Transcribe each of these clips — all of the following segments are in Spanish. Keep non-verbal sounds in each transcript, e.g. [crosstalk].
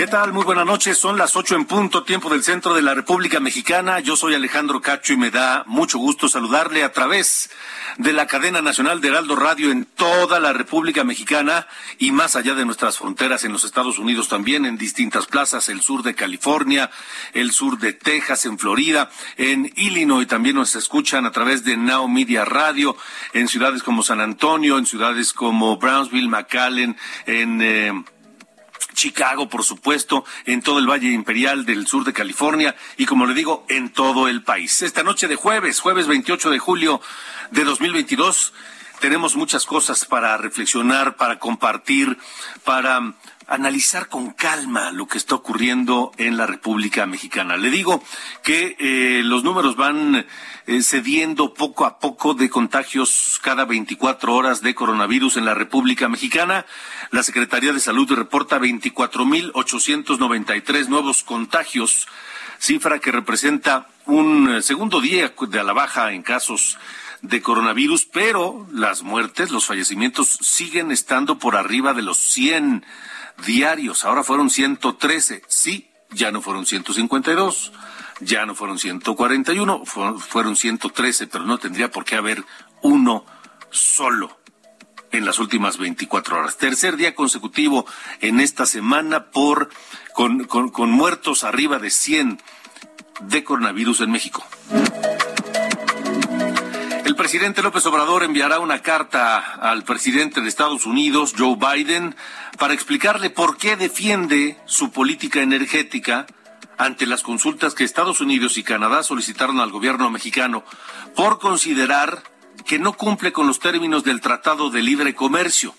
¿Qué tal? Muy buenas noches. Son las ocho en punto, tiempo del centro de la República Mexicana. Yo soy Alejandro Cacho y me da mucho gusto saludarle a través de la cadena nacional de Heraldo Radio en toda la República Mexicana y más allá de nuestras fronteras en los Estados Unidos también, en distintas plazas, el sur de California, el sur de Texas, en Florida, en Illinois también nos escuchan a través de Now Media Radio, en ciudades como San Antonio, en ciudades como Brownsville, McAllen, en... Eh, Chicago, por supuesto, en todo el Valle Imperial del sur de California y, como le digo, en todo el país. Esta noche de jueves, jueves 28 de julio de 2022, tenemos muchas cosas para reflexionar, para compartir, para analizar con calma lo que está ocurriendo en la República Mexicana. Le digo que eh, los números van eh, cediendo poco a poco de contagios cada 24 horas de coronavirus en la República Mexicana. La Secretaría de Salud reporta 24.893 nuevos contagios, cifra que representa un segundo día de a la baja en casos de coronavirus, pero las muertes, los fallecimientos siguen estando por arriba de los 100 diarios. Ahora fueron 113. Sí, ya no fueron 152, ya no fueron 141, fueron 113, pero no tendría por qué haber uno solo en las últimas 24 horas. Tercer día consecutivo en esta semana por con, con, con muertos arriba de 100 de coronavirus en México. Presidente López Obrador enviará una carta al presidente de Estados Unidos, Joe Biden, para explicarle por qué defiende su política energética ante las consultas que Estados Unidos y Canadá solicitaron al gobierno mexicano por considerar que no cumple con los términos del Tratado de Libre Comercio.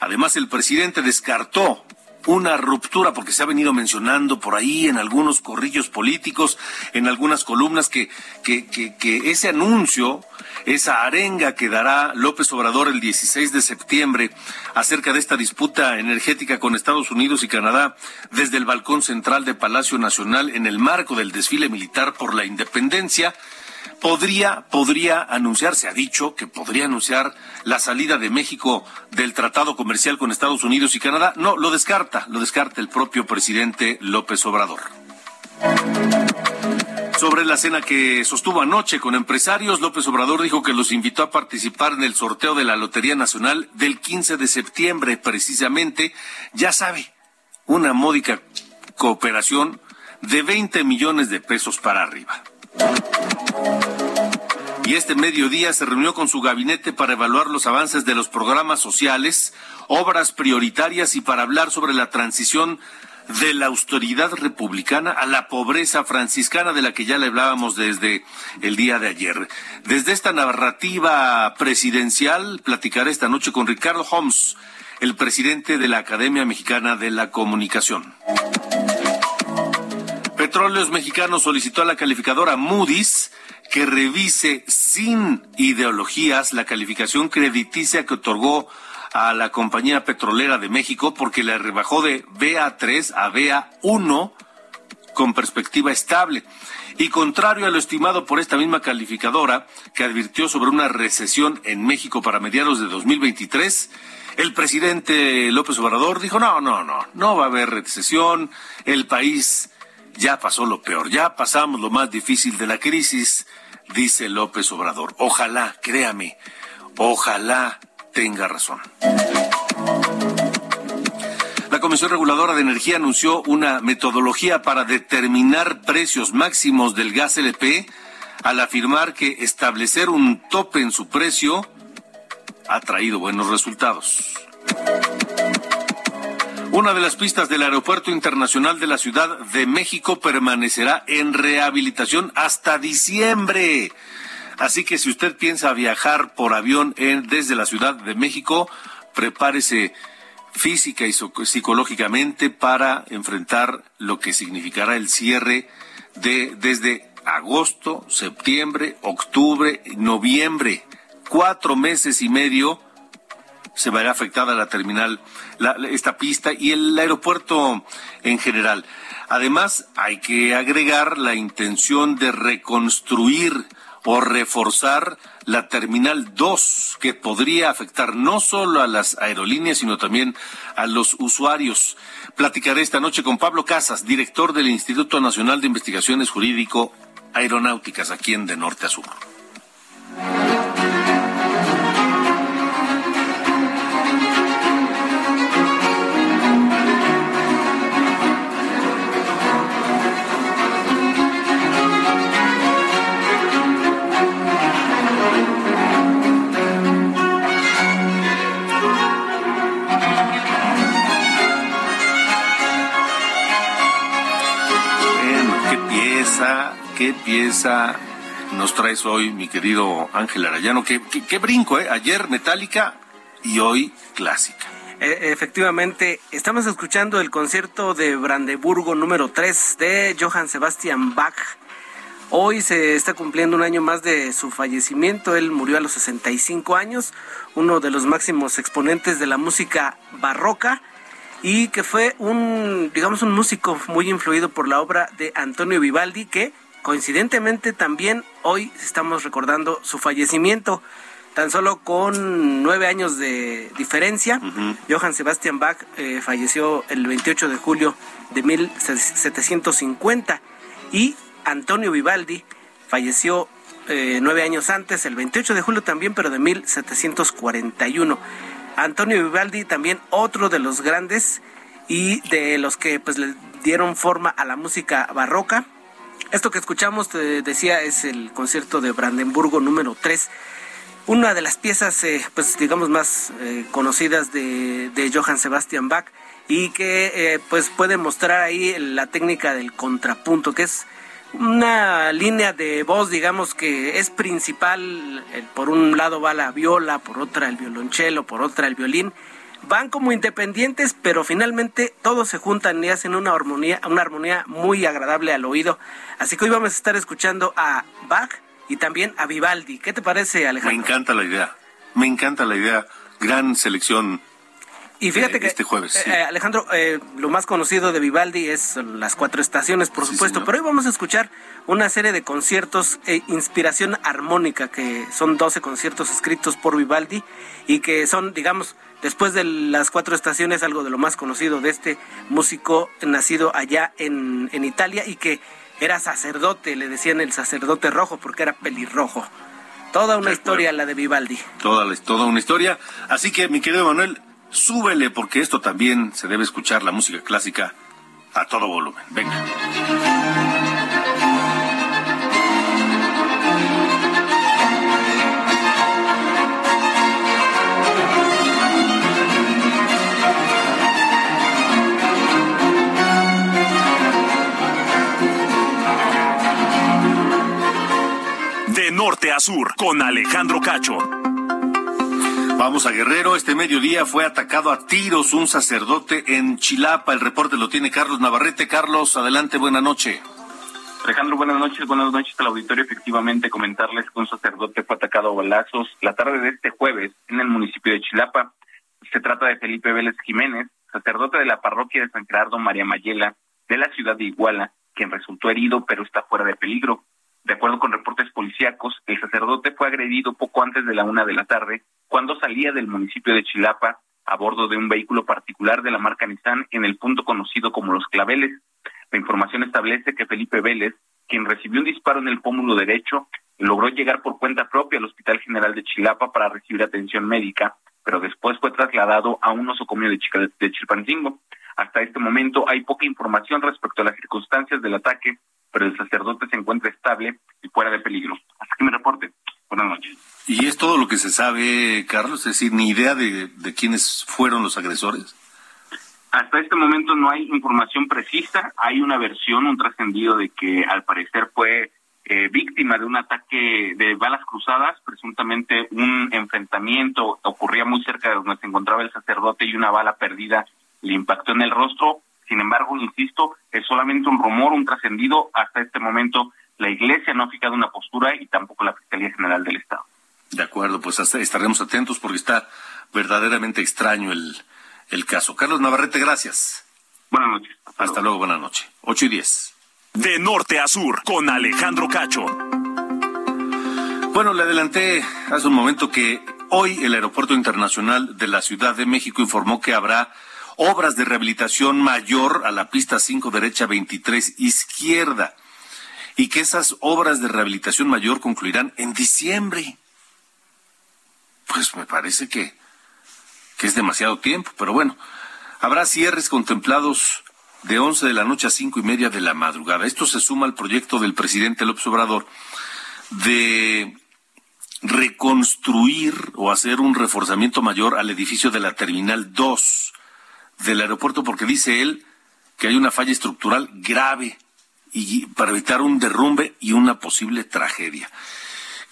Además, el presidente descartó una ruptura, porque se ha venido mencionando por ahí en algunos corrillos políticos, en algunas columnas, que, que, ese anuncio, esa arenga que dará López Obrador el 16 de septiembre acerca de esta disputa energética con Estados Unidos y Canadá desde el balcón central de Palacio Nacional en el marco del desfile militar por la independencia, podría, podría anunciar, se ha dicho que podría anunciar la salida de México del tratado comercial con Estados Unidos y Canadá. No, lo descarta, lo descarta el propio presidente López Obrador. Sobre la cena que sostuvo anoche con empresarios, López Obrador dijo que los invitó a participar en el sorteo de la Lotería Nacional del 15 de septiembre, precisamente, ya sabe, una módica cooperación de 20 millones de pesos para arriba. Y este mediodía se reunió con su gabinete para evaluar los avances de los programas sociales, obras prioritarias y para hablar sobre la transición de la austeridad republicana a la pobreza franciscana de la que ya le hablábamos desde el día de ayer. Desde esta narrativa presidencial platicaré esta noche con Ricardo Holmes, el presidente de la Academia Mexicana de la Comunicación. Petróleos Mexicanos solicitó a la calificadora Moody's que revise sin ideologías la calificación crediticia que otorgó a la compañía petrolera de México porque la rebajó de BA3 a BA1 con perspectiva estable. Y contrario a lo estimado por esta misma calificadora, que advirtió sobre una recesión en México para mediados de 2023, el presidente López Obrador dijo, no, no, no, no va a haber recesión, el país ya pasó lo peor, ya pasamos lo más difícil de la crisis, dice López Obrador. Ojalá, créame, ojalá tenga razón. Comisión Reguladora de Energía anunció una metodología para determinar precios máximos del gas LP al afirmar que establecer un tope en su precio ha traído buenos resultados. Una de las pistas del Aeropuerto Internacional de la Ciudad de México permanecerá en rehabilitación hasta diciembre. Así que si usted piensa viajar por avión desde la Ciudad de México, prepárese física y psicológicamente para enfrentar lo que significará el cierre de desde agosto, septiembre, octubre, noviembre, cuatro meses y medio se verá afectada la terminal, esta pista y el aeropuerto en general. Además, hay que agregar la intención de reconstruir o reforzar la Terminal 2, que podría afectar no solo a las aerolíneas, sino también a los usuarios. Platicaré esta noche con Pablo Casas, director del Instituto Nacional de Investigaciones Jurídico Aeronáuticas, aquí en De Norte a Sur. ¿Qué pieza nos traes hoy, mi querido Ángel Arayano? ¿Qué, brinco, ¿eh? Ayer metálica y hoy clásica. E, efectivamente, estamos escuchando el concierto de Brandeburgo número 3 de Johann Sebastian Bach. Hoy se está cumpliendo un año más de su fallecimiento. Él murió a los 65 años, uno de los máximos exponentes de la música barroca y que fue un, digamos, un músico muy influido por la obra de Antonio Vivaldi, que Coincidentemente también hoy estamos recordando su fallecimiento, tan solo con nueve años de diferencia. Johann Sebastian Bach eh, falleció el 28 de julio de 1750 y Antonio Vivaldi falleció eh, nueve años antes, el 28 de julio también, pero de 1741. Antonio Vivaldi también otro de los grandes y de los que pues le dieron forma a la música barroca esto que escuchamos, te decía, es el concierto de Brandenburgo número 3 una de las piezas, eh, pues digamos, más eh, conocidas de, Johann Sebastian Bach y que eh, pues puede mostrar ahí la técnica del contrapunto, que es una línea de voz, digamos, que es principal. Por un lado va la viola, por otra el violonchelo, por otra el violín van como independientes, pero finalmente todos se juntan y hacen una armonía, una armonía muy agradable al oído. Así que hoy vamos a estar escuchando a Bach y también a Vivaldi. ¿Qué te parece, Alejandro? Me encanta la idea. Me encanta la idea. Gran selección y fíjate que este jueves, eh, Alejandro, eh, lo más conocido de Vivaldi es las cuatro estaciones, por supuesto, pero hoy vamos a escuchar una serie de conciertos e inspiración armónica, que son 12 conciertos escritos por Vivaldi y que son, digamos, después de las cuatro estaciones, algo de lo más conocido de este músico nacido allá en, en Italia y que era sacerdote, le decían el sacerdote rojo porque era pelirrojo. Toda una historia la de Vivaldi. Toda, toda una historia. Así que, mi querido Manuel, súbele porque esto también se debe escuchar la música clásica a todo volumen. Venga. De norte a sur, con Alejandro Cacho. Vamos a Guerrero. Este mediodía fue atacado a tiros un sacerdote en Chilapa. El reporte lo tiene Carlos Navarrete. Carlos, adelante, buena noche. Alejandro, buenas noches, buenas noches al auditorio. Efectivamente, comentarles que un sacerdote fue atacado a balazos la tarde de este jueves en el municipio de Chilapa. Se trata de Felipe Vélez Jiménez, sacerdote de la parroquia de San Gerardo María Mayela, de la ciudad de Iguala, quien resultó herido pero está fuera de peligro. De acuerdo con reportes policíacos, el sacerdote fue agredido poco antes de la una de la tarde cuando salía del municipio de Chilapa a bordo de un vehículo particular de la marca Nissan en el punto conocido como Los Claveles. La información establece que Felipe Vélez, quien recibió un disparo en el pómulo derecho, logró llegar por cuenta propia al Hospital General de Chilapa para recibir atención médica, pero después fue trasladado a un nosocomio de, de Chilpancingo. Hasta este momento hay poca información respecto a las circunstancias del ataque, pero el sacerdote se encuentra estable y fuera de peligro. Hasta que me reporte. Buenas noches. ¿Y es todo lo que se sabe, Carlos? Es decir, ni idea de, de quiénes fueron los agresores. Hasta este momento no hay información precisa. Hay una versión, un trascendido de que al parecer fue eh, víctima de un ataque de balas cruzadas, presuntamente un enfrentamiento ocurría muy cerca de donde se encontraba el sacerdote y una bala perdida le impactó en el rostro. Sin embargo, insisto, es solamente un rumor, un trascendido. Hasta este momento la Iglesia no ha fijado una postura y tampoco la Fiscalía General del Estado. De acuerdo, pues estaremos atentos porque está verdaderamente extraño el, el caso. Carlos Navarrete, gracias. Buenas noches. Hasta, luego. buenas noches. Ocho y diez. De norte a sur, con Alejandro Cacho. Bueno, le adelanté hace un momento que hoy el Aeropuerto Internacional de la Ciudad de México informó que habrá obras de rehabilitación mayor a la pista 5 derecha 23 izquierda y que esas obras de rehabilitación mayor concluirán en diciembre. Pues me parece que que es demasiado tiempo, pero bueno, habrá cierres contemplados de 11 de la noche a cinco y media de la madrugada. Esto se suma al proyecto del presidente López Obrador de reconstruir o hacer un reforzamiento mayor al edificio de la Terminal 2 del aeropuerto porque dice él que hay una falla estructural grave y para evitar un derrumbe y una posible tragedia.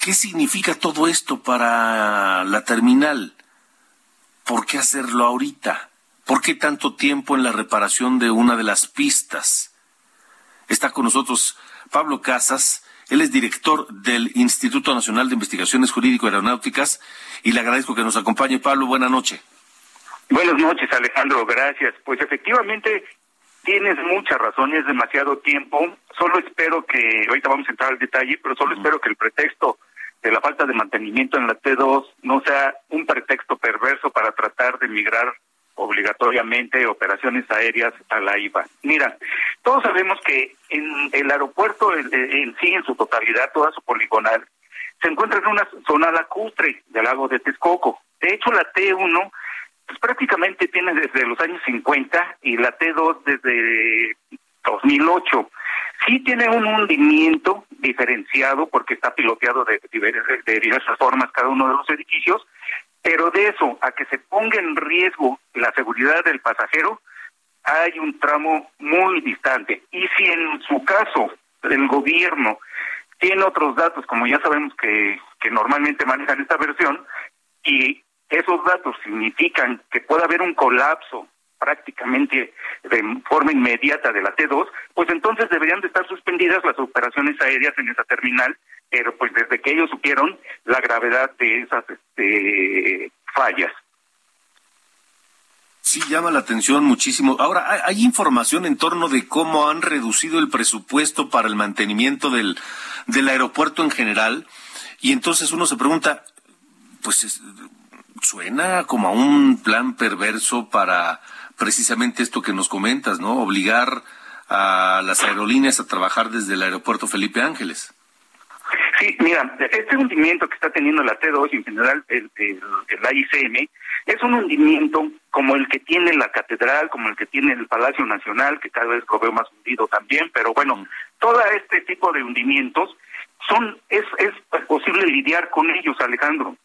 ¿Qué significa todo esto para la terminal? ¿por qué hacerlo ahorita? ¿Por qué tanto tiempo en la reparación de una de las pistas? Está con nosotros Pablo Casas, él es director del Instituto Nacional de Investigaciones Jurídico Aeronáuticas y le agradezco que nos acompañe. Pablo, buena noche. Buenas noches, Alejandro, gracias. Pues efectivamente tienes muchas razones, demasiado tiempo. Solo espero que, ahorita vamos a entrar al detalle, pero solo espero que el pretexto de la falta de mantenimiento en la T2 no sea un pretexto perverso para tratar de migrar obligatoriamente operaciones aéreas a la IVA. Mira, todos sabemos que en el aeropuerto en, sí, en su totalidad, toda su poligonal, se encuentra en una zona lacustre del lago de Texcoco. De hecho, la T1 pues, prácticamente tiene desde los años 50 y la T2 desde 2008 sí tiene un hundimiento diferenciado porque está piloteado de, de, diversas formas cada uno de los edificios, pero de eso a que se ponga en riesgo la seguridad del pasajero, hay un tramo muy distante. Y si en su caso el gobierno tiene otros datos, como ya sabemos que, que normalmente manejan esta versión, y esos datos significan que puede haber un colapso prácticamente de forma inmediata de la T2, pues entonces deberían de estar suspendidas las operaciones aéreas en esa terminal, pero pues desde que ellos supieron la gravedad de esas este, fallas. Sí, llama la atención muchísimo. Ahora, ¿hay, ¿hay, información en torno de cómo han reducido el presupuesto para el mantenimiento del, del aeropuerto en general? Y entonces uno se pregunta, pues suena como a un plan perverso para precisamente esto que nos comentas, ¿no? Obligar a las aerolíneas a trabajar desde el aeropuerto Felipe Ángeles. Sí, mira, este hundimiento que está teniendo la T2 y en general el, el, AICM es un hundimiento como el que tiene la catedral, como el que tiene el Palacio Nacional, que cada vez lo veo más hundido también, pero bueno, todo este tipo de hundimientos son es, es posible lidiar con ellos, Alejandro.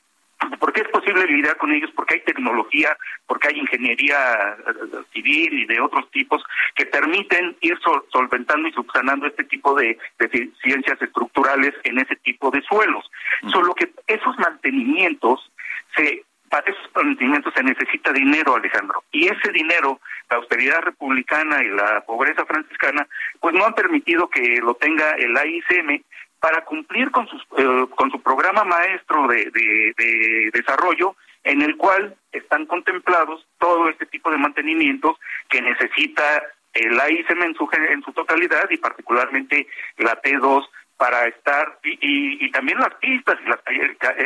¿Por qué es posible lidiar con ellos? Porque hay tecnología, porque hay ingeniería eh, civil y de otros tipos que permiten ir solventando y subsanando este tipo de deficiencias estructurales en ese tipo de suelos. Solo que esos mantenimientos se para esos mantenimientos se necesita dinero, Alejandro. Y ese dinero, la austeridad republicana y la pobreza franciscana, pues no han permitido que lo tenga el AICM para cumplir con, sus, eh, con su programa maestro de, de, desarrollo, en el cual están contemplados todo este tipo de mantenimientos que necesita el AICM en su, en su totalidad y particularmente la T2 para estar, y, y, también las pistas y las,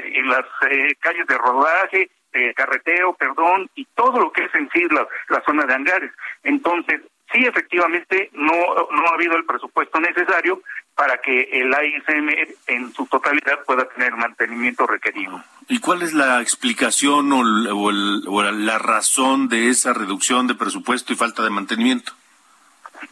y las eh, calles de rodaje, carreteo, perdón, y todo lo que es en sí la, la zona de hangares. Entonces, sí efectivamente no, no ha habido el presupuesto necesario para que el AISM en su totalidad pueda tener el mantenimiento requerido. ¿Y cuál es la explicación o, la razón de esa reducción de presupuesto y falta de mantenimiento?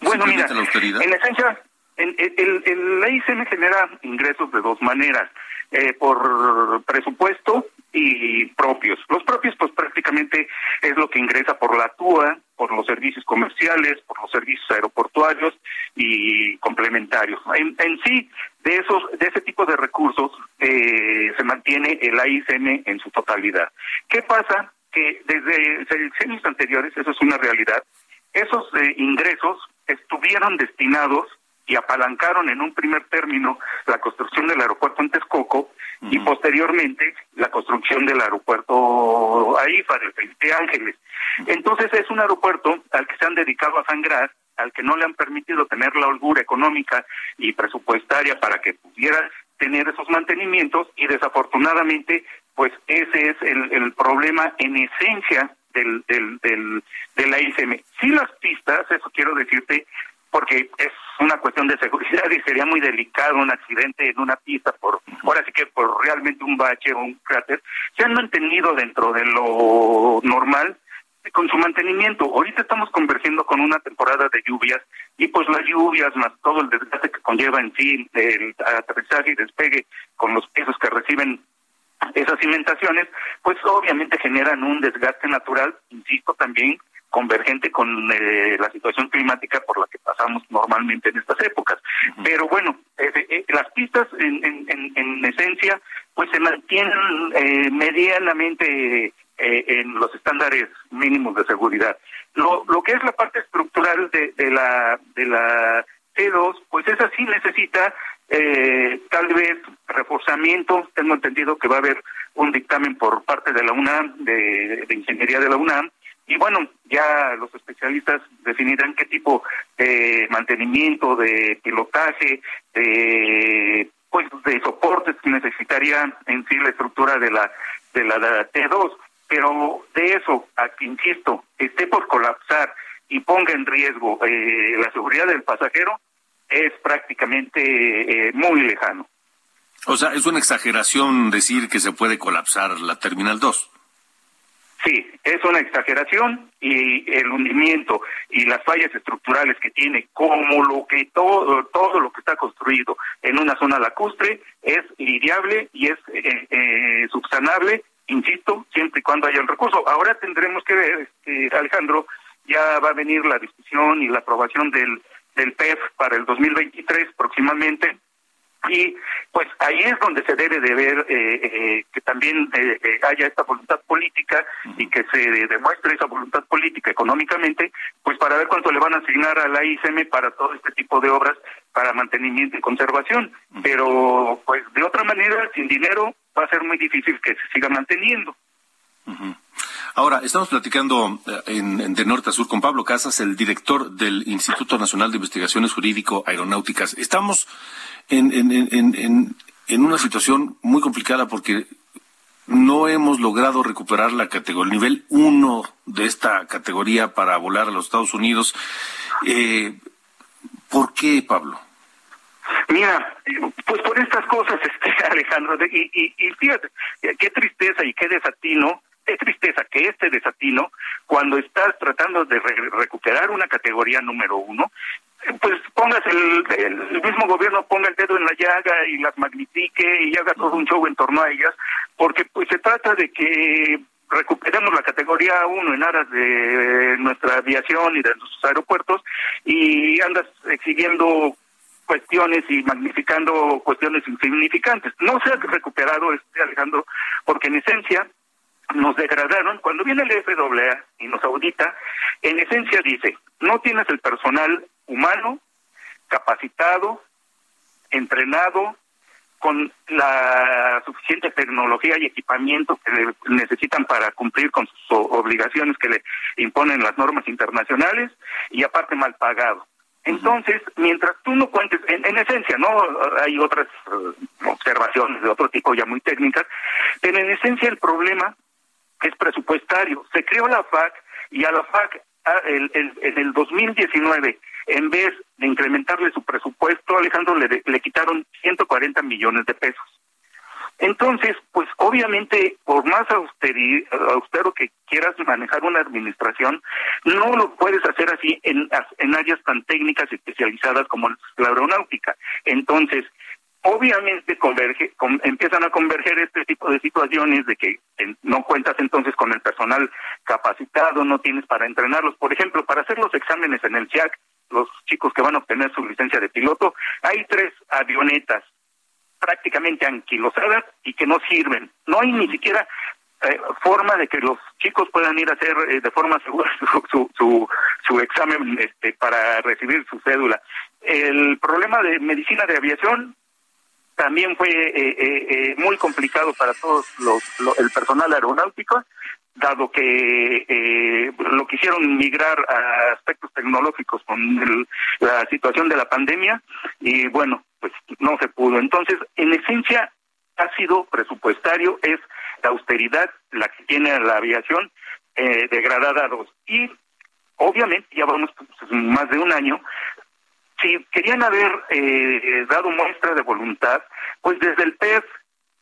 Bueno, mira, en esencia, el, el, el AISM genera ingresos de dos maneras. Eh, por presupuesto y propios. Los propios, pues prácticamente es lo que ingresa por la TUA, por los servicios comerciales, por los servicios aeroportuarios y complementarios. En, sí, de esos, de ese tipo de recursos eh, se mantiene el AICM en su totalidad. ¿Qué pasa? Que desde años anteriores, eso es una realidad, esos eh, ingresos estuvieron destinados y apalancaron en un primer término la construcción del aeropuerto en Texcoco y posteriormente la construcción del aeropuerto AIFA de Felipe Ángeles. Entonces es un aeropuerto al que se han dedicado a sangrar, al que no le han permitido tener la holgura económica y presupuestaria para que pudiera tener esos mantenimientos y desafortunadamente pues ese es el, el problema en esencia del, del, del, de la ICM. Si las pistas, eso quiero decirte, porque es una cuestión de seguridad y sería muy delicado un accidente en una pista por ahora sí que por realmente un bache o un cráter se han mantenido dentro de lo normal con su mantenimiento. Ahorita estamos convergiendo con una temporada de lluvias y pues las lluvias más todo el desgaste que conlleva en sí el aterrizaje y despegue con los pisos que reciben esas cimentaciones, pues obviamente generan un desgaste natural, insisto también convergente con eh, la situación climática por la que pasamos normalmente en estas épocas. Pero bueno, eh, eh, las pistas en, en, en, esencia pues se mantienen medianamente en los estándares mínimos de seguridad. Lo, lo que es la parte estructural de, de la de la C2, pues esa sí necesita tal vez reforzamiento. Tengo entendido que va a haber un dictamen por parte de la UNAM, de, de Ingeniería de la UNAM, y bueno, ya los especialistas definirán qué tipo de mantenimiento, de pilotaje, de pues de soportes necesitaría en sí la estructura de la de la T2, pero de eso, a que insisto, esté por colapsar y ponga en riesgo eh, la seguridad del pasajero, es prácticamente eh, muy lejano. O sea, es una exageración decir que se puede colapsar la Terminal 2. Sí, es una exageración y el hundimiento y las fallas estructurales que tiene, como lo que todo todo lo que está construido en una zona lacustre es lidiable y es eh, eh, subsanable, insisto, siempre y cuando haya el recurso. Ahora tendremos que ver, este, Alejandro, ya va a venir la discusión y la aprobación del del PEF para el 2023 próximamente y pues ahí es donde se debe de ver eh, eh, que también eh, haya esta voluntad política y que se demuestre esa voluntad política económicamente, pues para ver cuánto le van a asignar a la ICM para todo este tipo de obras para mantenimiento y conservación. Pero pues de otra manera, sin dinero va a ser muy difícil que se siga manteniendo. Ahora, estamos platicando en, de norte a sur con Pablo Casas, el director del Instituto Nacional de Investigaciones Jurídico Aeronáuticas. Estamos en, en, en, en una situación muy complicada porque no hemos logrado recuperar la categoría, el nivel uno de esta categoría para volar a los Estados Unidos. Eh, ¿Por qué, Pablo? Mira, pues por estas cosas, [laughs] este Alejandro, y, y, y fíjate, qué tristeza y qué desatino, qué tristeza que este desatino, cuando estás tratando de recuperar una categoría número uno, pues pongas el, el, mismo gobierno ponga el dedo en la llaga y las magnifique y haga todo un show en torno a ellas, porque pues se trata de que recuperemos la categoría 1 en aras de nuestra aviación y de nuestros aeropuertos y andas exigiendo cuestiones y magnificando cuestiones insignificantes. No se ha recuperado, este Alejandro, porque en esencia nos degradaron. Cuando viene el FAA y nos audita, en esencia dice, no tienes el personal humano, capacitado, entrenado, con la suficiente tecnología y equipamiento que necesitan para cumplir con sus obligaciones que le imponen las normas internacionales y aparte mal pagado. Entonces, mientras tú no cuentes, en, esencia, ¿no? Hay otras eh, observaciones de otro tipo ya muy técnicas, pero en esencia el problema es presupuestario. Se creó la FAC y a la FAC ah, en el 2019, en vez de incrementarle su presupuesto, Alejandro, le, le quitaron 140 millones de pesos. Entonces, pues obviamente, por más austero que quieras manejar una administración, no lo puedes hacer así en, en áreas tan técnicas y especializadas como la aeronáutica. Entonces, obviamente converge, empiezan a converger este tipo de situaciones de que no cuentas entonces con el personal capacitado, no tienes para entrenarlos. Por ejemplo, para hacer los exámenes en el CIAC, los chicos que van a obtener su licencia de piloto, hay tres avionetas prácticamente anquilosadas y que no sirven. No hay ni siquiera eh, forma de que los chicos puedan ir a hacer eh, de forma segura [laughs] su, su, su, examen este, para recibir su cédula. El problema de medicina de aviación también fue eh, muy complicado para todos los, el personal aeronáutico dado que eh, lo quisieron migrar a aspectos tecnológicos con la situación de la pandemia y bueno, pues no se pudo. Entonces, en esencia, ha sido presupuestario, es la austeridad la que tiene la aviación eh, degradada a dos. Y obviamente, ya vamos pues, más de un año, si querían haber eh, dado muestra de voluntad, pues desde el PEF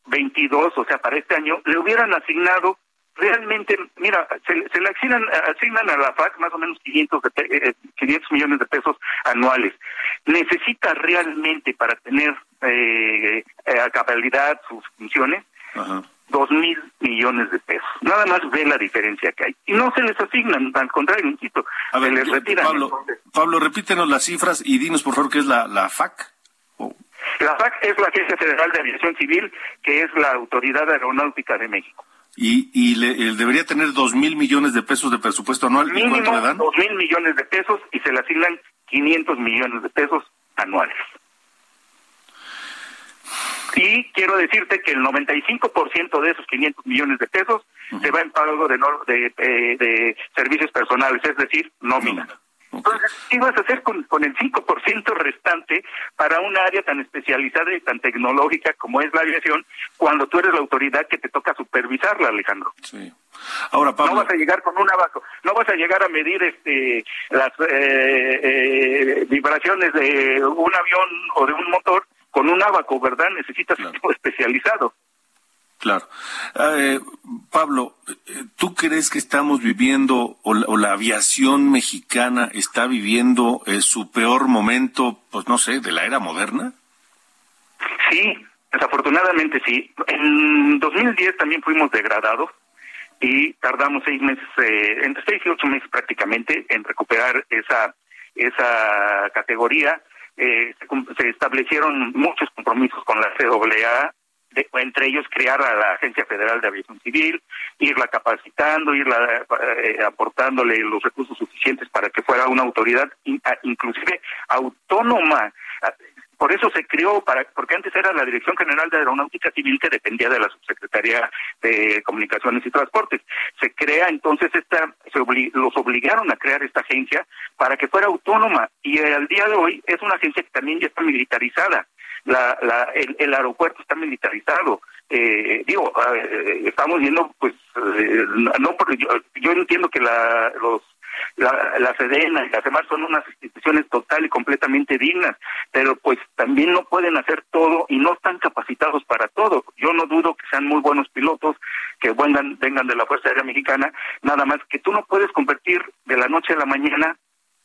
22, o sea, para este año, le hubieran asignado realmente, mira, se, le asignan, asignan a la FAC más o menos 500, de, 500 eh, millones de pesos anuales. Necesita realmente para tener eh, eh a capacidad sus funciones dos mil millones de pesos. Nada más ve la diferencia que hay. Y no se les asignan, al contrario, insisto, a ver, se les retiran. Pablo, Pablo, repítenos las cifras y dinos por favor qué es la, la FAC. La FAC es la Agencia Federal de Aviación Civil, que es la Autoridad Aeronáutica de México y, y le, debería tener dos mil millones de pesos de presupuesto anual. Mínimo, ¿Y cuánto le dan? Dos mil millones de pesos y se le asignan 500 millones de pesos anuales. Y quiero decirte que el 95% de esos 500 millones de pesos se va en pago de, de, eh, de, servicios personales, es decir, nómina. Entonces, ¿qué vas a hacer con, con el 5% restante para un área tan especializada y tan tecnológica como es la aviación, cuando tú eres la autoridad que te toca supervisarla, Alejandro? Sí. Ahora, Pablo... No vas a llegar con un abaco, no vas a llegar a medir este las eh, eh, vibraciones de un avión o de un motor con un abaco, ¿verdad? Necesitas un tipo especializado. Claro. Eh, Pablo, ¿tú crees que estamos viviendo o la, aviación mexicana está viviendo eh, su peor momento, pues no sé, de la era moderna? Sí, desafortunadamente sí. En 2010 también fuimos degradados y tardamos seis meses, eh, entre seis y ocho meses prácticamente, en recuperar esa esa categoría. se, se, establecieron muchos compromisos con la CAA entre ellos crear a la Agencia Federal de Aviación Civil, irla capacitando, irla eh, aportándole los recursos suficientes para que fuera una autoridad inclusive autónoma. Por eso se creó, para, porque antes era la Dirección General de Aeronáutica Civil que dependía de la Subsecretaría de Comunicaciones y Transportes. Se crea entonces esta, se los obligaron a crear esta agencia para que fuera autónoma y al día de hoy es una agencia que también ya está militarizada la, la, el, aeropuerto está militarizado. Eh, digo, eh, estamos viendo, pues, eh, no, yo, yo entiendo que la, los la, la SEDENA y las demás son unas instituciones total y completamente dignas, pero pues también no pueden hacer todo y no están capacitados para todo. Yo no dudo que sean muy buenos pilotos, que vengan, vengan de la Fuerza Aérea Mexicana, nada más que tú no puedes convertir de la noche a la mañana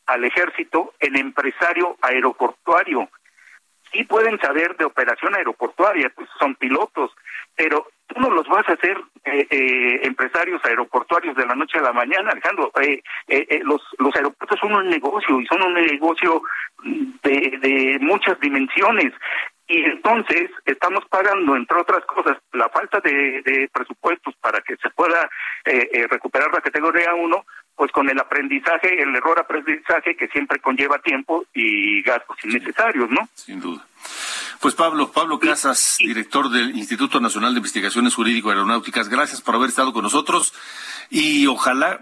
al ejército en empresario aeroportuario sí pueden saber de operación aeroportuaria, pues son pilotos, pero tú no los vas a hacer eh, eh, empresarios aeroportuarios de la noche a la mañana, Alejandro. Eh, los, los aeropuertos son un negocio y son un negocio de, de muchas dimensiones. Y entonces estamos pagando, entre otras cosas, la falta de, de presupuestos para que se pueda recuperar la categoría 1, pues con el aprendizaje, el error aprendizaje que siempre conlleva tiempo y gastos innecesarios, ¿no? Sin duda. Pues Pablo, Pablo Casas, director del Instituto Nacional de Investigaciones Jurídico Aeronáuticas, gracias por haber estado con nosotros y ojalá,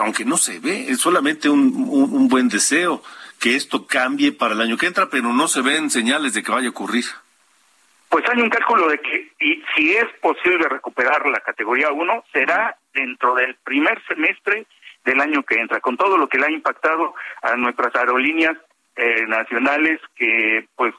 aunque no se ve, es solamente un, un buen deseo que esto cambie para el año que entra, pero no se ven señales de que vaya a ocurrir. Pues hay un cálculo de que y si es posible recuperar la categoría 1, será dentro del primer semestre del año que entra, con todo lo que le ha impactado a nuestras aerolíneas eh, nacionales que, pues,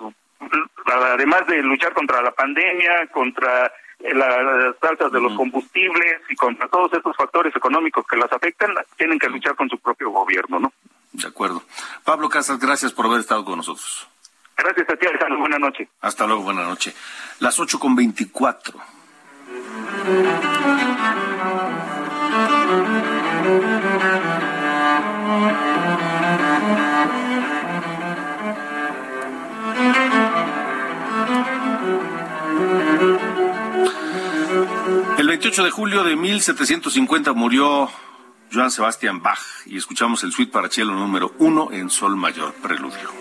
además de luchar contra la pandemia, contra las altas de los combustibles y contra todos estos factores económicos que las afectan, tienen que luchar con su propio gobierno, ¿no? De acuerdo. Pablo Casas, gracias por haber estado con nosotros. Gracias a ti, Alejandro. Buenas noches. Hasta luego, buenas noches. Las ocho con veinticuatro. El 28 de julio de 1750 murió Joan Sebastian Bach y escuchamos el suite para cielo número uno en sol mayor, preludio.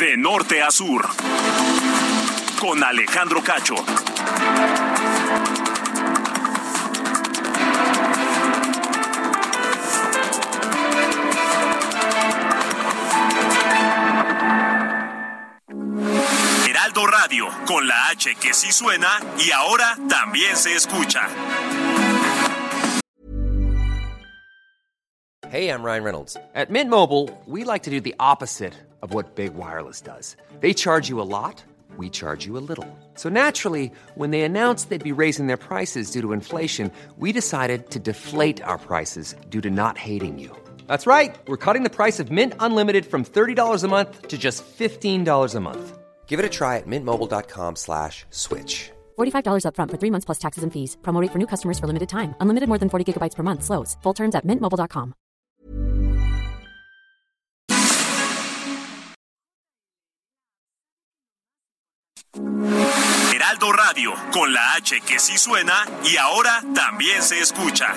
De norte a sur, con Alejandro Cacho. Heraldo Radio, con la H que sí suena y ahora también se escucha. Hey, I'm Ryan Reynolds. At Mint Mobile, we like to do the opposite of what Big Wireless does. They charge you a lot, we charge you a little. So naturally, when they announced they'd be raising their prices due to inflation, we decided to deflate our prices due to not hating you. That's right. We're cutting the price of Mint Unlimited from $30 a month to just $15 a month. Give it a try at mintmobile.com slash switch. $45 upfront for three months plus taxes and fees. Promo rate for new customers for limited time. Unlimited more than 40 gigabytes per month. Slows. Full terms at mintmobile.com. Heraldo Radio, con la H que sí suena y ahora también se escucha.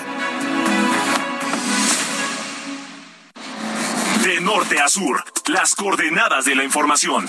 De norte a sur, las coordenadas de la información.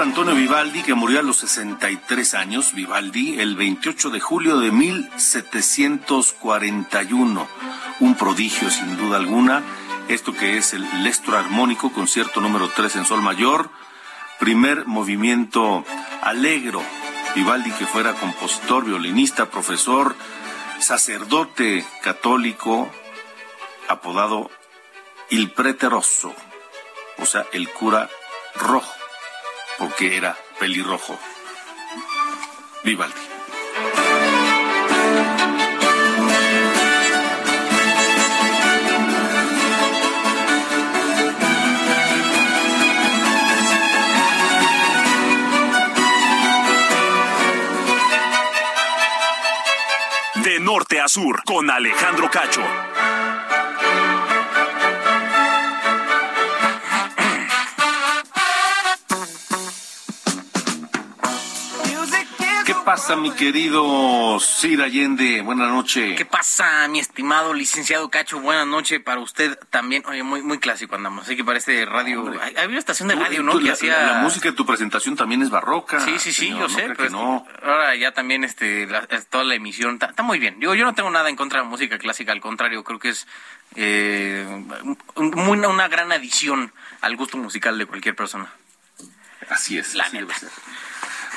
Antonio Vivaldi, que murió a los 63 años. Vivaldi, el 28 de julio de 1741. Un prodigio, sin duda alguna. Esto que es el Lestro Armónico, concierto número 3 en Sol Mayor. Primer movimiento alegro. Vivaldi, que fuera compositor, violinista, profesor, sacerdote católico, apodado Il Prete Rosso, o sea, el cura rojo, porque era pelirrojo. Vivaldi. De norte a sur, con Alejandro Cacho. Pasa, mi querido Sir Allende? Buenas noches. ¿Qué pasa, mi estimado licenciado Cacho? Buenas noches para usted también. Oye, muy, muy clásico andamos. Así que parece radio. Hay, hay una estación de radio, ¿no? Tú, Que la, hacía. la música de tu presentación también es barroca. Sí, sí, sí, señor, yo no sé. pero que no. Ahora ya también este, la- toda la emisión está, está muy bien. Digo, yo no tengo nada en contra de la música clásica, al contrario, creo que es eh, muy- una gran adición al gusto musical de cualquier persona. Así es. La así neta. debe ser.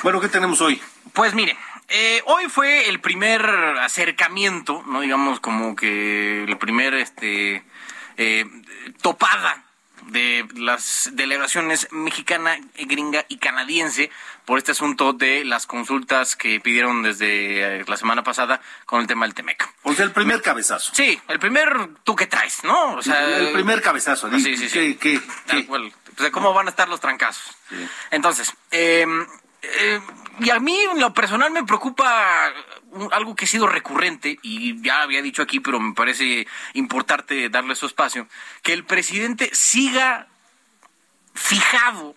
Bueno, ¿qué tenemos hoy? Pues mire, eh, hoy fue el primer acercamiento, no digamos como que el primer este eh, topada de las delegaciones mexicana, gringa y canadiense por este asunto de las consultas que pidieron desde eh, la semana pasada con el tema del Temec. O sea, el primer cabezazo. Sí, el primer tú que traes, ¿no? O sea, el primer cabezazo. Sí, di- sí, sí. ¿Qué, qué, Tal cual. Cómo van a estar los trancazos. Entonces, eh, eh, y a mí en lo personal me preocupa algo que ha sido recurrente, y ya había dicho aquí, pero me parece importante darle su espacio, que el presidente siga fijado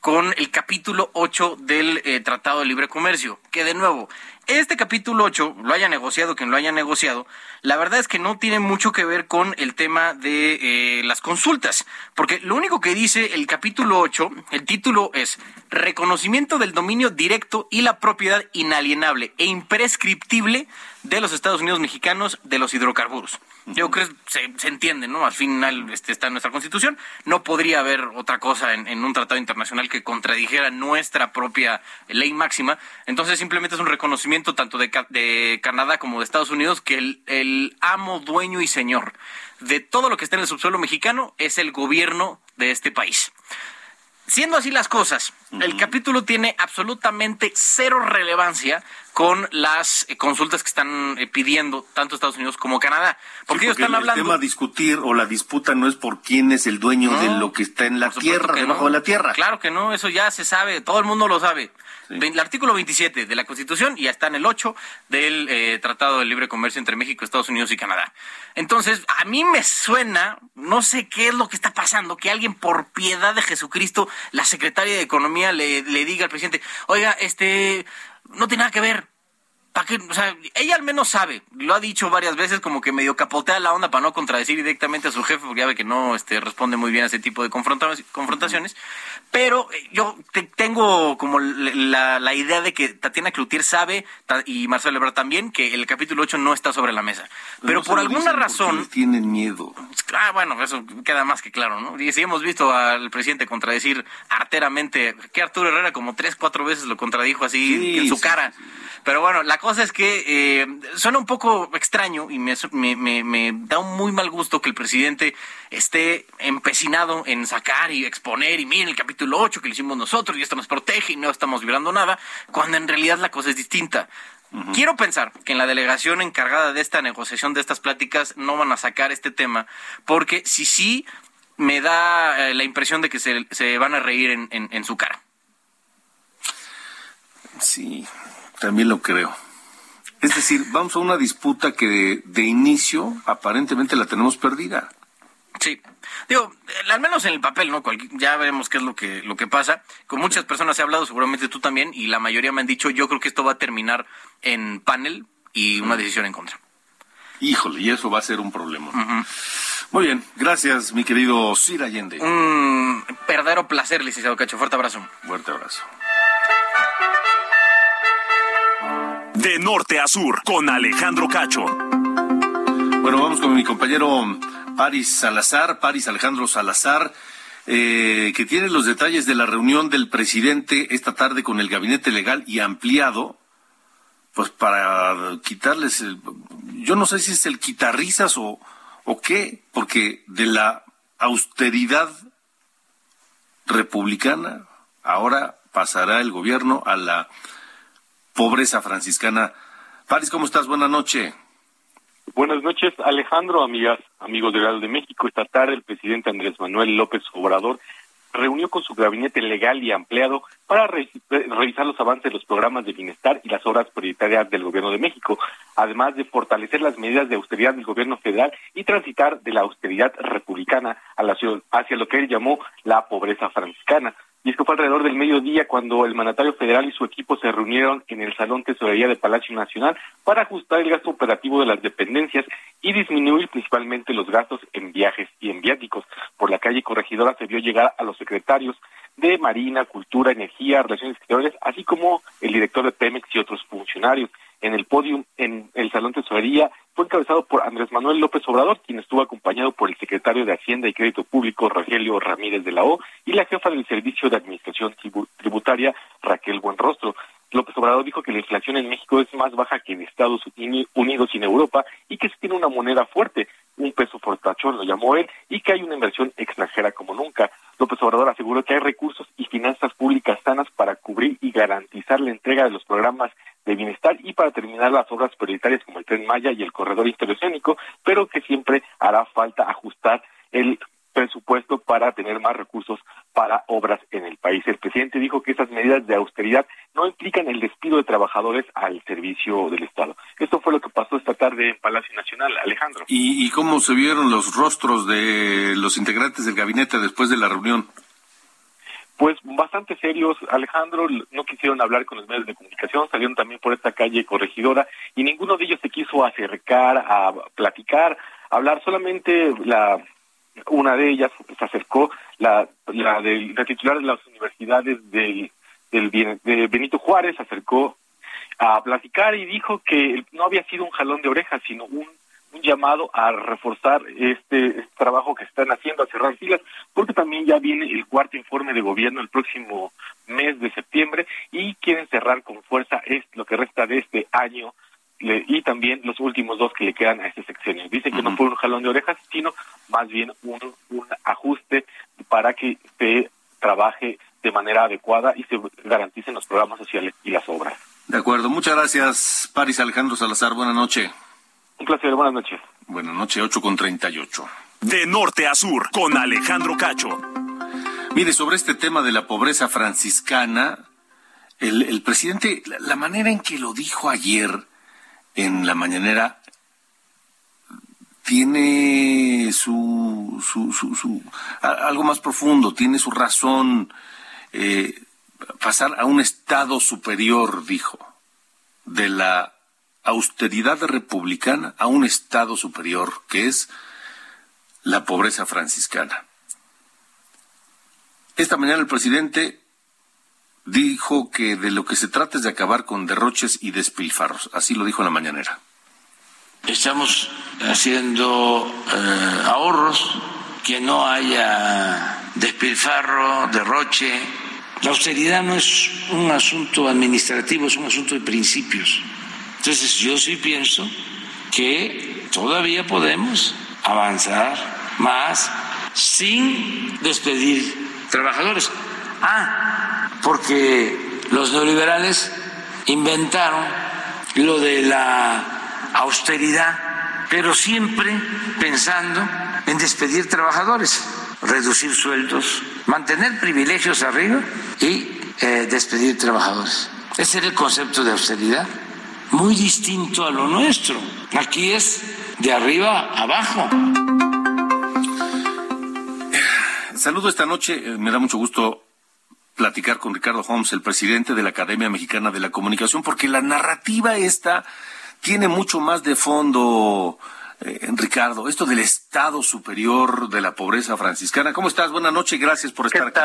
con el capítulo 8 del eh, Tratado de Libre Comercio, que de nuevo este capítulo 8, lo haya negociado quien lo haya negociado, la verdad es que no tiene mucho que ver con el tema de eh, las consultas, porque lo único que dice el capítulo 8, el título es Reconocimiento del dominio directo y la propiedad inalienable e imprescriptible de los Estados Unidos mexicanos de los hidrocarburos. Yo creo que se, entiende, ¿no? Al final este, está en nuestra Constitución. No podría haber otra cosa en, un tratado internacional que contradijera nuestra propia ley máxima. Entonces simplemente es un reconocimiento tanto de, de Canadá como de Estados Unidos que el, el amo, dueño y señor de todo lo que está en el subsuelo mexicano es el gobierno de este país. Siendo así las cosas, el capítulo tiene absolutamente cero relevancia con las eh, consultas que están eh, pidiendo tanto Estados Unidos como Canadá. Porque, ellos están hablando. El tema a discutir o la disputa no es por quién es el dueño de lo que está en la tierra, debajo de la tierra. Claro que no, eso ya se sabe, todo el mundo lo sabe. El artículo 27 de la Constitución y ya está en el 8 del eh, Tratado de Libre Comercio entre México, Estados Unidos y Canadá. Entonces, a mí me suena, no sé qué es lo que está pasando, que alguien por piedad de Jesucristo, la secretaria de Economía le, le diga al presidente, oiga, este, no tiene nada que ver. ¿Para qué? O sea, ella al menos sabe, lo ha dicho varias veces, como que medio capotea la onda para no contradecir directamente a su jefe, porque ya ve que no este, responde muy bien a ese tipo de confrontaciones. Pero eh, yo tengo como la, la, idea de que Tatiana Cloutier sabe, y Marcelo Ebrard también, que el capítulo 8 no está sobre la mesa. Pero, por alguna razón... Tienen miedo. Ah, bueno, eso queda más que claro, ¿no? Y si hemos visto al presidente contradecir arteramente, que Arturo Herrera como tres, cuatro veces lo contradijo así en su cara. Pero bueno, la cosa es que eh, suena un poco extraño y me, me, me, da un muy mal gusto que el presidente esté empecinado en sacar y exponer y miren el capítulo 8 que lo hicimos nosotros y esto nos protege y no estamos vibrando nada, cuando en realidad la cosa es distinta. Quiero pensar que en la delegación encargada de esta negociación, de estas pláticas, no van a sacar este tema, porque si sí, me da eh, la impresión de que se, se van a reír en, en su cara. Sí, también lo creo. Es decir, vamos a una disputa que de, inicio aparentemente la tenemos perdida. Sí. Digo, al menos en el papel, ¿no? ya veremos qué es lo que, lo que pasa. Con muchas personas he hablado, seguramente tú también, y la mayoría me han dicho, yo creo que esto va a terminar en panel y una decisión en contra. Híjole, y eso va a ser un problema. Muy bien, gracias, mi querido Sir Allende. Un verdadero placer, licenciado Cacho. Fuerte abrazo. Fuerte abrazo. De norte a sur, con Alejandro Cacho. Bueno, vamos con mi compañero Paris Salazar, Paris Alejandro Salazar, eh, que tiene los detalles de la reunión del presidente esta tarde con el gabinete legal y ampliado, pues para quitarles, el, yo no sé si es el quitarrizas o, o qué, porque de la austeridad republicana ahora pasará el gobierno a la pobreza franciscana. Paris, ¿cómo estás? Buenas noches. Buenas noches, Alejandro, amigas, amigos de Real de México. Esta tarde el presidente Andrés Manuel López Obrador reunió con su gabinete legal y ampliado para revisar los avances de los programas de bienestar y las obras prioritarias del gobierno de México, además de fortalecer las medidas de austeridad del gobierno federal y transitar de la austeridad republicana hacia lo que él llamó la pobreza franciscana. Y esto fue alrededor del mediodía cuando el mandatario federal y su equipo se reunieron en el Salón Tesorería del Palacio Nacional para ajustar el gasto operativo de las dependencias y disminuir principalmente los gastos en viajes y en viáticos. Por la calle Corregidora se vio llegar a los secretarios de Marina, Cultura, Energía, Relaciones Exteriores, así como el director de Pemex y otros funcionarios. En el podium, en el Salón Tesorería, fue encabezado por Andrés Manuel López Obrador, quien estuvo acompañado por el secretario de Hacienda y Crédito Público, Rogelio Ramírez de la O, y la jefa del Servicio de Administración Tributaria, Raquel Buenrostro. López Obrador dijo que la inflación en México es más baja que en Estados Unidos y en Europa y que se tiene una moneda fuerte, un peso fortachón lo llamó él, y que hay una inversión extranjera como nunca. López Obrador aseguró que hay recursos y finanzas públicas sanas para cubrir y garantizar la entrega de los programas de bienestar y para terminar las obras prioritarias como el Tren Maya y el Corredor Interoceánico, pero que siempre hará falta ajustar el presupuesto para tener más recursos para obras en el país. El presidente dijo que esas medidas de austeridad no implican el despido de trabajadores al servicio del Estado. Esto fue lo que pasó esta tarde en Palacio Nacional, Alejandro. ¿Y, y cómo se vieron los rostros de los integrantes del gabinete después de la reunión? pues bastante serios. Alejandro no quisieron hablar con los medios de comunicación, salieron también por esta calle corregidora y ninguno de ellos se quiso acercar a platicar, hablar solamente la una de ellas se acercó la la, del, titular de las universidades del, de Benito Juárez se acercó a platicar y dijo que no había sido un jalón de orejas sino un llamado a reforzar este, este, trabajo que están haciendo, a cerrar filas, porque también ya viene el cuarto informe de gobierno el próximo mes de septiembre y quieren cerrar con fuerza lo que resta de este año y también los últimos dos que le quedan a este sexenio. Dicen que no fue un jalón de orejas, sino más bien un, un ajuste para que se trabaje de manera adecuada y se garanticen los programas sociales y las obras. De acuerdo, muchas gracias, Paris Alejandro Salazar. Buenas noches. Un placer, buenas noches. Buenas noches, 8 con 38. De norte a sur, con Alejandro Cacho. Mire, sobre este tema de la pobreza franciscana, el, presidente, la, manera en que lo dijo ayer en la mañanera, tiene su, su, su, algo más profundo, tiene su razón. Eh, pasar a un estado superior, dijo, de la austeridad republicana a un estado superior, que es la pobreza franciscana. Esta mañana el presidente dijo que de lo que se trata es de acabar con derroches y despilfarros. Así lo dijo en la mañanera. Estamos haciendo eh, ahorros, que no haya despilfarro, derroche. La austeridad no es un asunto administrativo, es un asunto de principios. Entonces yo sí pienso que todavía podemos avanzar más sin despedir trabajadores. Ah, porque los neoliberales inventaron lo de la austeridad, pero siempre pensando en despedir trabajadores, reducir sueldos, mantener privilegios arriba y eh, despedir trabajadores. Ese era el concepto de austeridad muy distinto a lo nuestro. Aquí es de arriba abajo. Saludo esta noche, eh, me da mucho gusto platicar con Ricardo Holmes, el presidente de la Academia Mexicana de la Comunicación, porque la narrativa esta tiene mucho más de fondo, eh, Ricardo, esto del Estado Superior de la Pobreza Franciscana. ¿Cómo estás? Buenas noches, gracias por estar aquí.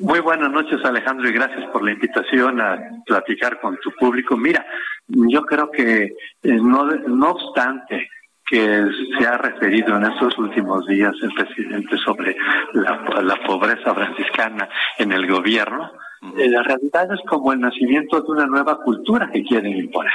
Muy buenas noches, Alejandro, y gracias por la invitación a platicar con tu público. Mira, yo creo que eh, no, no obstante que se ha referido en estos últimos días el presidente sobre la, pobreza franciscana en el gobierno, eh, la realidad es como el nacimiento de una nueva cultura que quieren imponer.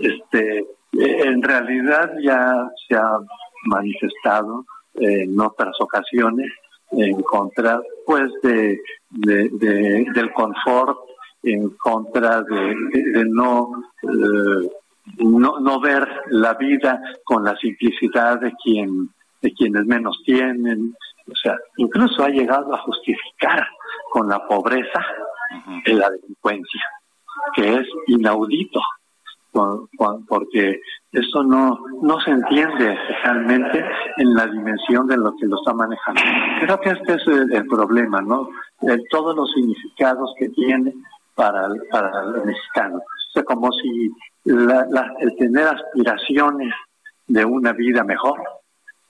Este, eh, en realidad ya se ha manifestado en otras ocasiones en contra pues de, del confort en contra de, de, no, eh, no no ver la vida con la simplicidad de quien de quienes menos tienen o sea incluso ha llegado a justificar con la pobreza la delincuencia que es inaudito porque eso no, no se entiende realmente en la dimensión de lo que lo está manejando. Creo que este es el, problema, ¿no? todos los significados que tiene para, para el mexicano. Sea, como si el tener aspiraciones de una vida mejor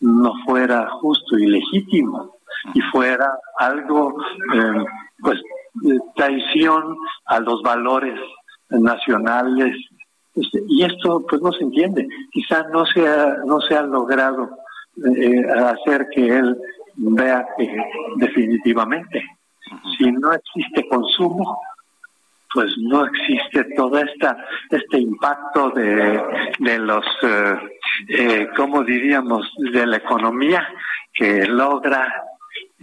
no fuera justo y legítimo y fuera algo, eh, pues, traición a los valores nacionales este, y esto pues no se entiende. Quizá no se ha, no se ha logrado eh, hacer que él vea que definitivamente si no existe consumo, pues no existe todo esta, este impacto de, de los, eh, eh, ¿cómo diríamos?, de la economía que logra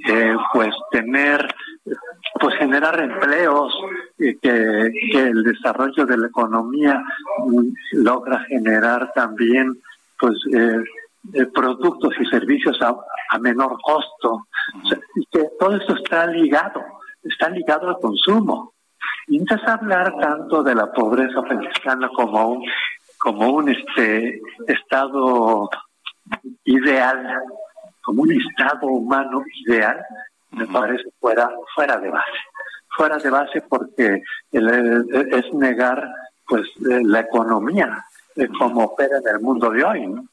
eh, pues tener pues generar empleos, que, que el desarrollo de la economía logra generar también pues eh, eh, productos y servicios a, menor costo. y que todo esto está ligado, está ligado al consumo. Entonces hablar tanto de la pobreza franciscana como un, como un este estado ideal, como un estado humano ideal, me parece fuera, fuera de base. Fuera de base porque es negar pues la economía como opera en el mundo de hoy. ¿no?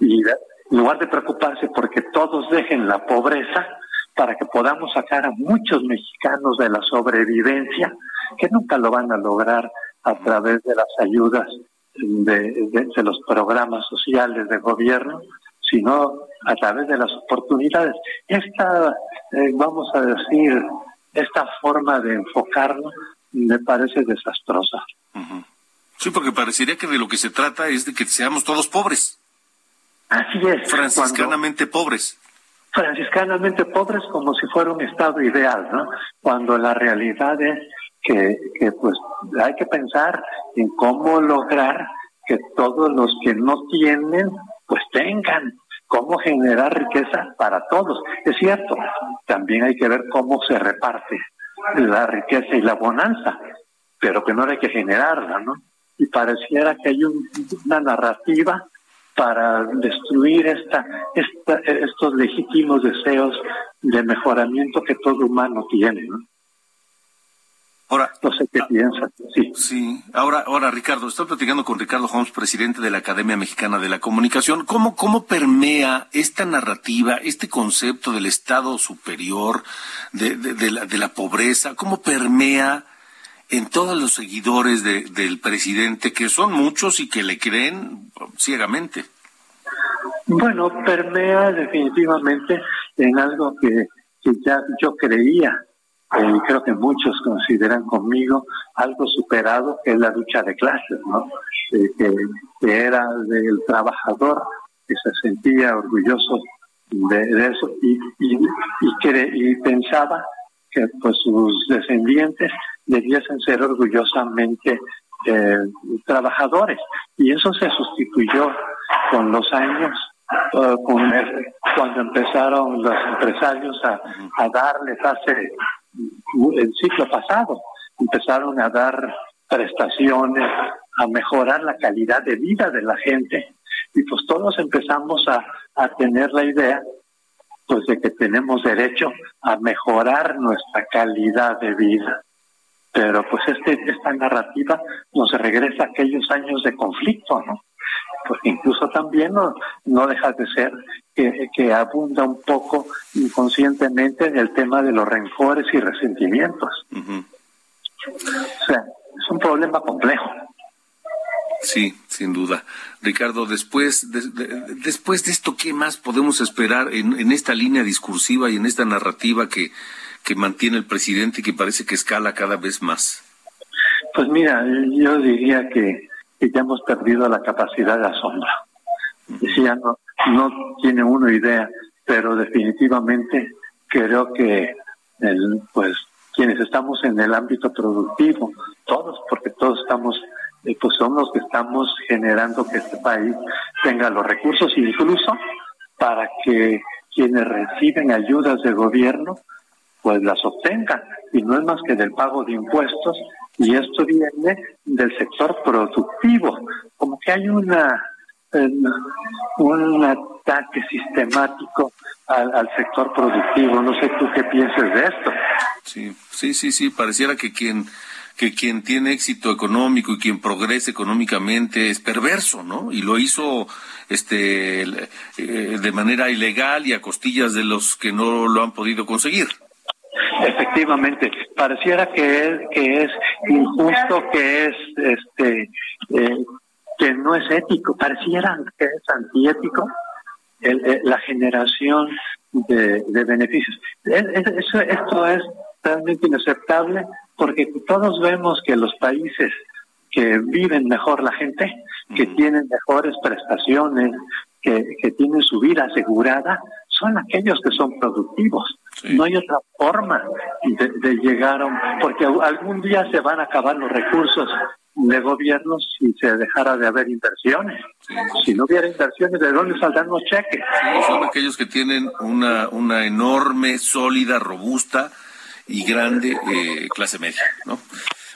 Y en lugar de preocuparse porque todos dejen la pobreza para que podamos sacar a muchos mexicanos de la sobrevivencia, que nunca lo van a lograr a través de las ayudas de, de, los programas sociales de gobierno, sino a través de las oportunidades. Esta, eh, vamos a decir, esta forma de enfocarlo me parece desastrosa. Sí, porque parecería que de lo que se trata es de que seamos todos pobres. Así es. Franciscanamente pobres. Franciscanamente pobres como si fuera un estado ideal, ¿no? Cuando la realidad es que, pues hay que pensar en cómo lograr que todos los que no tienen, pues tengan, cómo generar riqueza para todos. Es cierto, también hay que ver cómo se reparte la riqueza y la bonanza, pero que no hay que generarla, ¿no? Y pareciera que hay una narrativa para destruir esta, esta, estos legítimos deseos de mejoramiento que todo humano tiene, ¿no? Ahora, no sé qué piensa. Sí. Sí. Ahora, ahora, Ricardo, estoy platicando con Ricardo Holmes, presidente de la Academia Mexicana de la Comunicación. ¿Cómo, cómo permea esta narrativa, este concepto del Estado superior, de, de, la, de la pobreza? ¿Cómo permea en todos los seguidores del presidente, que son muchos y que le creen ciegamente? Bueno, permea definitivamente en algo que, que ya yo creía y creo que muchos consideran conmigo algo superado, que es la lucha de clases, ¿no? que, era del trabajador que se sentía orgulloso de, eso y, y, y, pensaba que pues sus descendientes debiesen ser orgullosamente eh, trabajadores. Y eso se sustituyó con los años, eh, con cuando empezaron los empresarios a, a darles hace el ciclo pasado. Empezaron a dar prestaciones, a mejorar la calidad de vida de la gente y pues todos empezamos a, a tener la idea pues de que tenemos derecho a mejorar nuestra calidad de vida. Pero pues este, esta narrativa nos regresa a aquellos años de conflicto, ¿no? Pues incluso también no, no deja de ser que, abunda un poco inconscientemente en el tema de los rencores y resentimientos. O sea, es un problema complejo. Sí, sin duda. Ricardo, después de, después de esto, ¿qué más podemos esperar en, en, esta línea discursiva y en esta narrativa que, que mantiene el presidente y que parece que escala cada vez más? Pues mira, yo diría que, que ya hemos perdido la capacidad de asombro. Decía, no, tiene uno idea, pero definitivamente creo que el, pues quienes estamos en el ámbito productivo, todos, porque todos estamos, eh, pues somos los que estamos generando que este país tenga los recursos, incluso para que quienes reciben ayudas de gobierno, pues las obtengan. Y no es más que del pago de impuestos, y esto viene del sector productivo. Como que hay una un ataque sistemático al, sector productivo. No sé tú qué pienses de esto. Sí, sí, sí, sí. Pareciera que quien que quien tiene éxito económico y quien progresa económicamente es perverso, ¿no? Y lo hizo este eh, de manera ilegal y a costillas de los que no lo han podido conseguir. Efectivamente, pareciera que es, que es injusto, que es este eh, que no es ético, pareciera que es antiético el, la generación de, beneficios. Eso, esto es realmente inaceptable porque todos vemos que los países que viven mejor la gente, que tienen mejores prestaciones, que, que tienen su vida asegurada, son aquellos que son productivos. No hay otra forma de, de llegar a un... porque algún día se van a acabar los recursos de gobierno si se dejara de haber inversiones. Si no hubiera inversiones, ¿de dónde saldrán los cheques? son aquellos que tienen una, una enorme, sólida, robusta y grande eh, clase media, ¿no?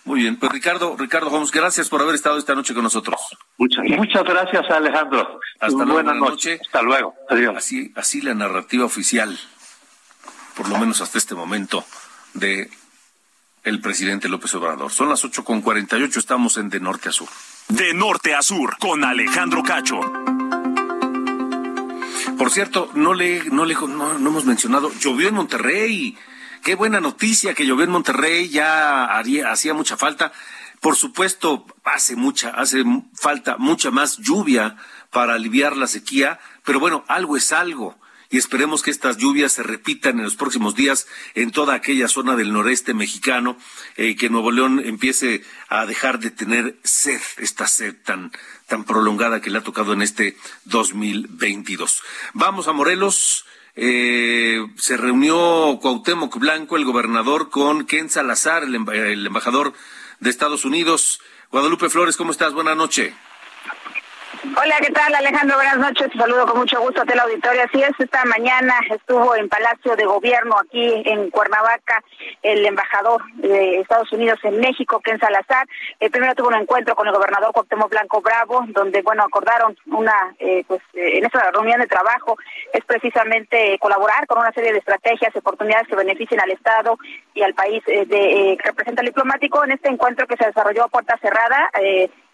Muy bien, pues Ricardo, Ricardo Holmes, gracias por haber estado esta noche con nosotros. Muchas, muchas gracias, Alejandro. Hasta luego. Buenas noches. Hasta luego. Adiós. Así, así la narrativa oficial por lo menos hasta este momento, de el presidente López Obrador. Son las ocho con ocho, estamos en De Norte a Sur. De Norte a Sur, con Alejandro Cacho. Por cierto, no le, no le, no, hemos mencionado, llovió en Monterrey. Qué buena noticia que llovió en Monterrey, ya haría, hacía mucha falta. Por supuesto, hace mucha, hace falta mucha más lluvia para aliviar la sequía, pero bueno, algo es algo y esperemos que estas lluvias se repitan en los próximos días en toda aquella zona del noreste mexicano, y eh, que Nuevo León empiece a dejar de tener sed, esta sed tan, tan prolongada que le ha tocado en este 2022. Vamos a Morelos. Eh, se reunió Cuauhtémoc Blanco, el gobernador, con Ken Salazar, el, el embajador de Estados Unidos. Guadalupe Flores, ¿cómo estás? Buenas noches. Hola, ¿qué tal Alejandro? Buenas noches, saludo con mucho gusto a la auditorio. Así es, esta mañana estuvo en Palacio de Gobierno aquí en Cuernavaca el embajador de Estados Unidos en México, Ken Salazar. Eh, primero tuvo un encuentro con el gobernador Cuauhtémoc Blanco Bravo, donde, bueno, acordaron una, eh, pues, eh, en esa reunión de trabajo es precisamente colaborar con una serie de estrategias y oportunidades que beneficien al Estado y al país de, que representa el diplomático. En este encuentro que se desarrolló a puerta cerrada,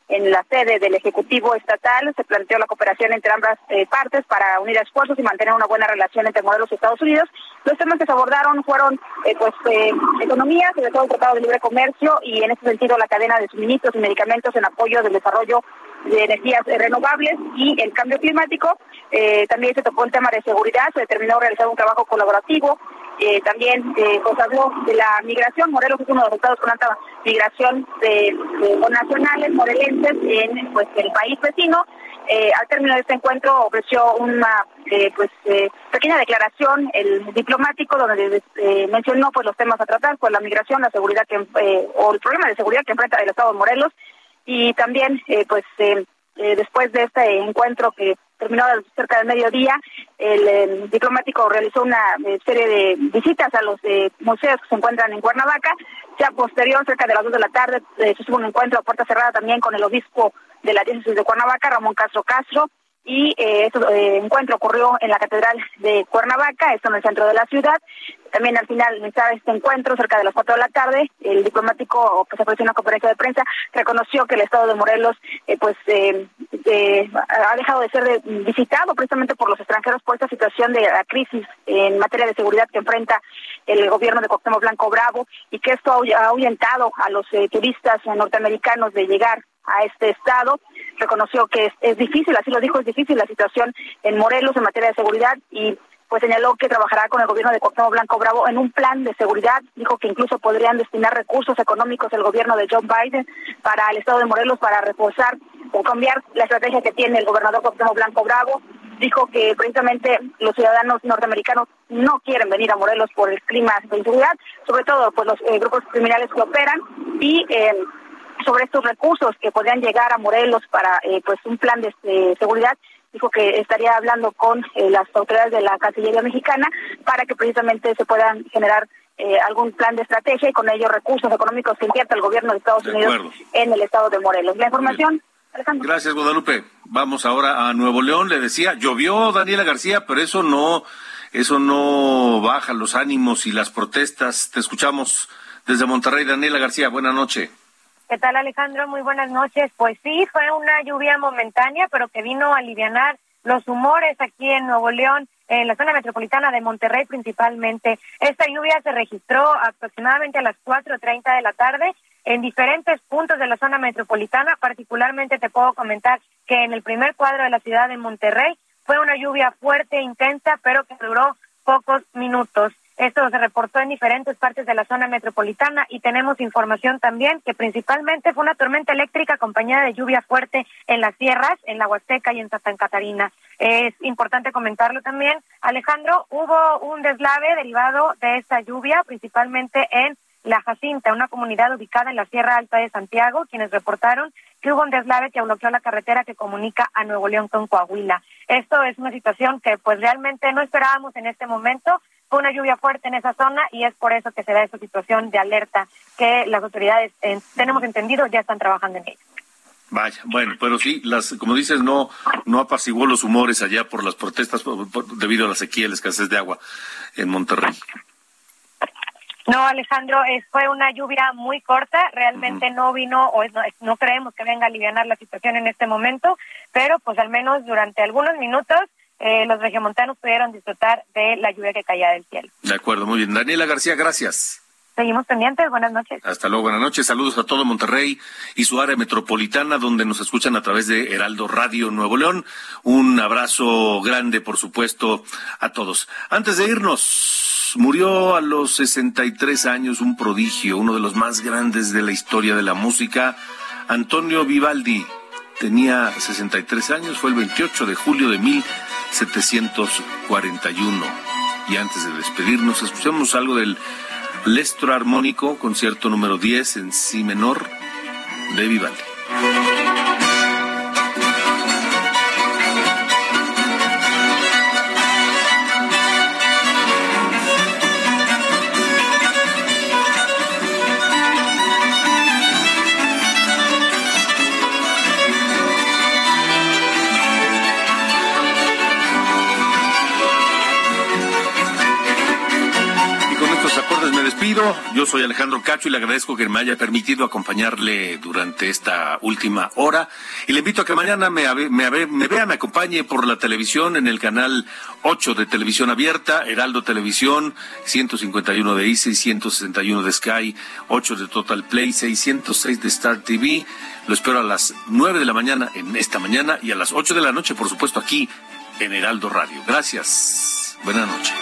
en la sede del Ejecutivo Estatal se planteó la cooperación entre ambas eh, partes para unir esfuerzos y mantener una buena relación entre Morelos y Estados Unidos. Los temas que se abordaron fueron eh, pues eh, economía, sobre todo el Tratado de Libre Comercio y en ese sentido la cadena de suministros y medicamentos en apoyo del desarrollo de energías renovables y el cambio climático. también se tocó el tema de seguridad, se determinó realizar un trabajo colaborativo eh, también eh, pues habló de la migración. Morelos es uno de los estados con alta migración de, nacionales morelenses en pues el país vecino. Eh, al término de este encuentro ofreció una eh, pues pequeña declaración el diplomático donde mencionó pues los temas a tratar, pues la migración, la seguridad que o el problema de seguridad que enfrenta el estado de Morelos y también pues después de este encuentro que terminó cerca del mediodía, el, diplomático realizó una eh, serie de visitas a los eh, museos que se encuentran en Cuernavaca. Ya posterior, cerca de las dos de la tarde, eh, se tuvo un encuentro a puerta cerrada también con el obispo de la diócesis de Cuernavaca, Ramón Castro Castro, y eh, este encuentro ocurrió en la Catedral de Cuernavaca, esto en el centro de la ciudad. También al final de este encuentro, cerca de las cuatro de la tarde, el diplomático pues ofreció una conferencia de prensa, reconoció que el estado de Morelos eh, pues eh, ha dejado de ser visitado precisamente por los extranjeros por esta situación de la crisis en materia de seguridad que enfrenta el gobierno de Cuauhtémoc Blanco Bravo y que esto ha ahuyentado a los turistas norteamericanos de llegar a este estado. Reconoció que es, difícil, así lo dijo, es difícil la situación en Morelos en materia de seguridad y pues señaló que trabajará con el gobierno de Cuauhtémoc Blanco Bravo en un plan de seguridad. Dijo que incluso podrían destinar recursos económicos el gobierno de Joe Biden para el estado de Morelos para reforzar o cambiar la estrategia que tiene el gobernador Cuauhtémoc Blanco Bravo. Dijo que precisamente los ciudadanos norteamericanos no quieren venir a Morelos por el clima de inseguridad, sobre todo pues los eh, grupos criminales que operan y eh, sobre estos recursos que podrían llegar a Morelos para eh, pues un plan de, seguridad dijo que estaría hablando con eh, las autoridades de la Cancillería mexicana para que precisamente se puedan generar eh, algún plan de estrategia y con ello recursos económicos que invierta el gobierno de Estados Unidos en el estado de Morelos. La información. Alejandro. Gracias, Guadalupe. Vamos ahora a Nuevo León. Le decía, llovió Daniela García, pero eso no, eso no baja los ánimos y las protestas. Te escuchamos desde Monterrey, Daniela García. Buenas noches. ¿Qué tal Alejandro? Muy buenas noches. Pues sí, fue una lluvia momentánea, pero que vino a aliviar los humores aquí en Nuevo León, en la zona metropolitana de Monterrey principalmente. Esta lluvia se registró aproximadamente a las 4.30 de la tarde en diferentes puntos de la zona metropolitana. Particularmente te puedo comentar que en el primer cuadro de la ciudad de Monterrey fue una lluvia fuerte, intensa, pero que duró pocos minutos. Esto se reportó en diferentes partes de la zona metropolitana y tenemos información también que principalmente fue una tormenta eléctrica acompañada de lluvia fuerte en las sierras, en la Huasteca y en Santa Catarina. Es importante comentarlo también. Alejandro, hubo un deslave derivado de esta lluvia, principalmente en La Jacinta, una comunidad ubicada en la Sierra Alta de Santiago, quienes reportaron que hubo un deslave que bloqueó la carretera que comunica a Nuevo León con Coahuila. Esto es una situación que pues realmente no esperábamos en este momento, fue una lluvia fuerte en esa zona y es por eso que se da esa situación de alerta que las autoridades, eh, tenemos entendido, ya están trabajando en ello. Vaya, bueno, pero sí, las, como dices, no, no apaciguó los humores allá por las protestas debido a la sequía y la escasez de agua en Monterrey. No, Alejandro, fue una lluvia muy corta, realmente no vino o no, no, creemos que venga a aliviar la situación en este momento, pero pues al menos durante algunos minutos eh, los regiomontanos pudieron disfrutar de la lluvia que caía del cielo. De acuerdo, muy bien. Daniela García, gracias. Seguimos pendientes, buenas noches. Hasta luego, buenas noches. Saludos a todo Monterrey y su área metropolitana, donde nos escuchan a través de Heraldo Radio Nuevo León. Un abrazo grande, por supuesto, a todos. Antes de irnos, murió a los 63 años un prodigio, uno de los más grandes de la historia de la música, Antonio Vivaldi. Tenía 63 años, fue el 28 de julio de 1741. Y antes de despedirnos, escuchemos algo del Lestro Armónico, concierto número 10 en Si menor de Vivaldi. Yo soy Alejandro Cacho y le agradezco que me haya permitido acompañarle durante esta última hora. Y le invito a que mañana me, me, me vea, me acompañe por la televisión en el canal 8 de Televisión Abierta, Heraldo Televisión, 151 de Easy, 161 de Sky, 8 de Total Play, 606 de Star TV. Lo espero a las 9 de la mañana en esta mañana y a las 8 de la noche, por supuesto, aquí en Heraldo Radio. Gracias. Buenas noches.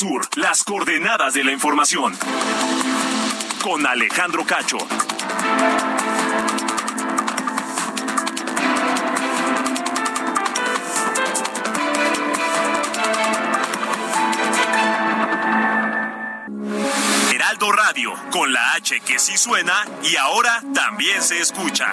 Sur, las coordenadas de la información. Con Alejandro Cacho. Heraldo Radio, con la H que sí suena y ahora también se escucha.